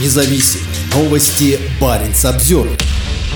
независим. Новости Баренц обзор.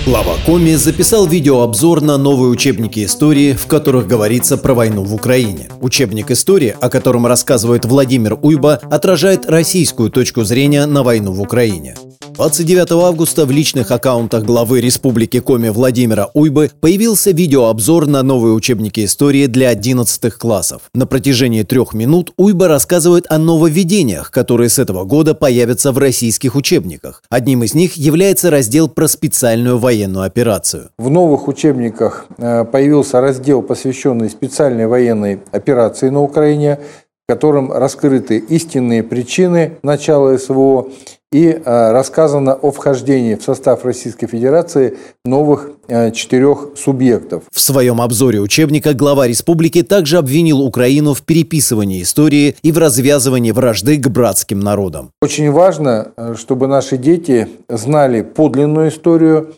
Глава Коми записал видеообзор на новые учебники истории, в которых говорится про войну в Украине. Учебник истории, о котором рассказывает Владимир Уйба, отражает российскую точку зрения на войну в Украине. 29 августа в личных аккаунтах главы Республики Коми Владимира Уйбы появился видеообзор на новые учебники истории для 11 классов. На протяжении трех минут Уйба рассказывает о нововведениях, которые с этого года появятся в российских учебниках. Одним из них является раздел про специальную военную операцию. В новых учебниках э, появился раздел, посвященный специальной военной операции на Украине, в котором раскрыты истинные причины начала СВО и э, рассказано о вхождении в состав Российской Федерации новых э, четырех субъектов. В своем обзоре учебника глава республики также обвинил Украину в переписывании истории и в развязывании вражды к братским народам. Очень важно, э, чтобы наши дети знали подлинную историю,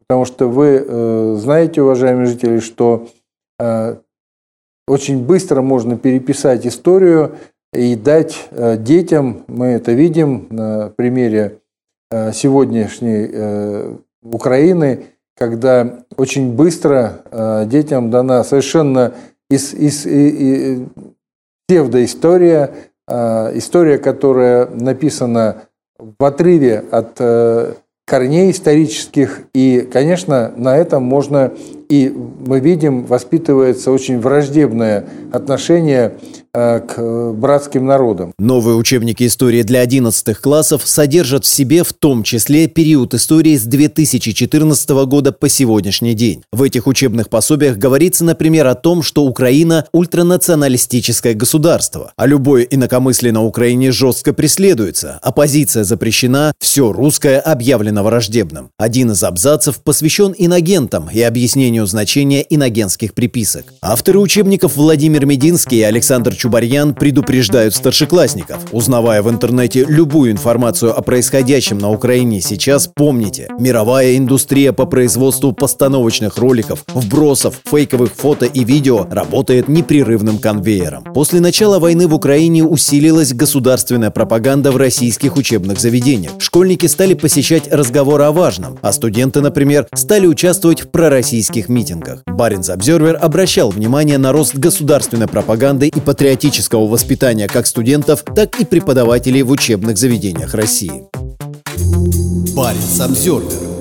потому что вы знаете, уважаемые жители, что очень быстро можно переписать историю, и дать э, детям, мы это видим на примере э, сегодняшней э, Украины, когда очень быстро детям дана совершенно из, из, из, псевдоистория, история, которая написана в отрыве от корней исторических. И, конечно, на этом можно, и мы видим, воспитывается очень враждебное отношение к братским народам. Новые учебники истории для 11 классов содержат в себе в том числе период истории с 2014 года по сегодняшний день. В этих учебных пособиях говорится, например, о том, что Украина – ультранационалистическое государство, а любое инакомыслие на Украине жестко преследуется, оппозиция запрещена, все русское объявлено враждебным. Один из абзацев посвящен иногентам и объяснению значения иногенских приписок. Авторы учебников Владимир Мединский и Александр Чубарьян предупреждают старшеклассников. Узнавая в интернете любую информацию о происходящем на Украине сейчас, помните, мировая индустрия по производству постановочных роликов, вбросов, фейковых фото и видео работает непрерывным конвейером. После начала войны в Украине усилилась государственная пропаганда в российских учебных заведениях. Школьники стали посещать разговоры о важном, а студенты, например, стали участвовать в пророссийских митингах. Баринс Обзервер обращал внимание на рост государственной пропаганды и патриотизма патриотического воспитания как студентов, так и преподавателей в учебных заведениях России. Парень Обзервер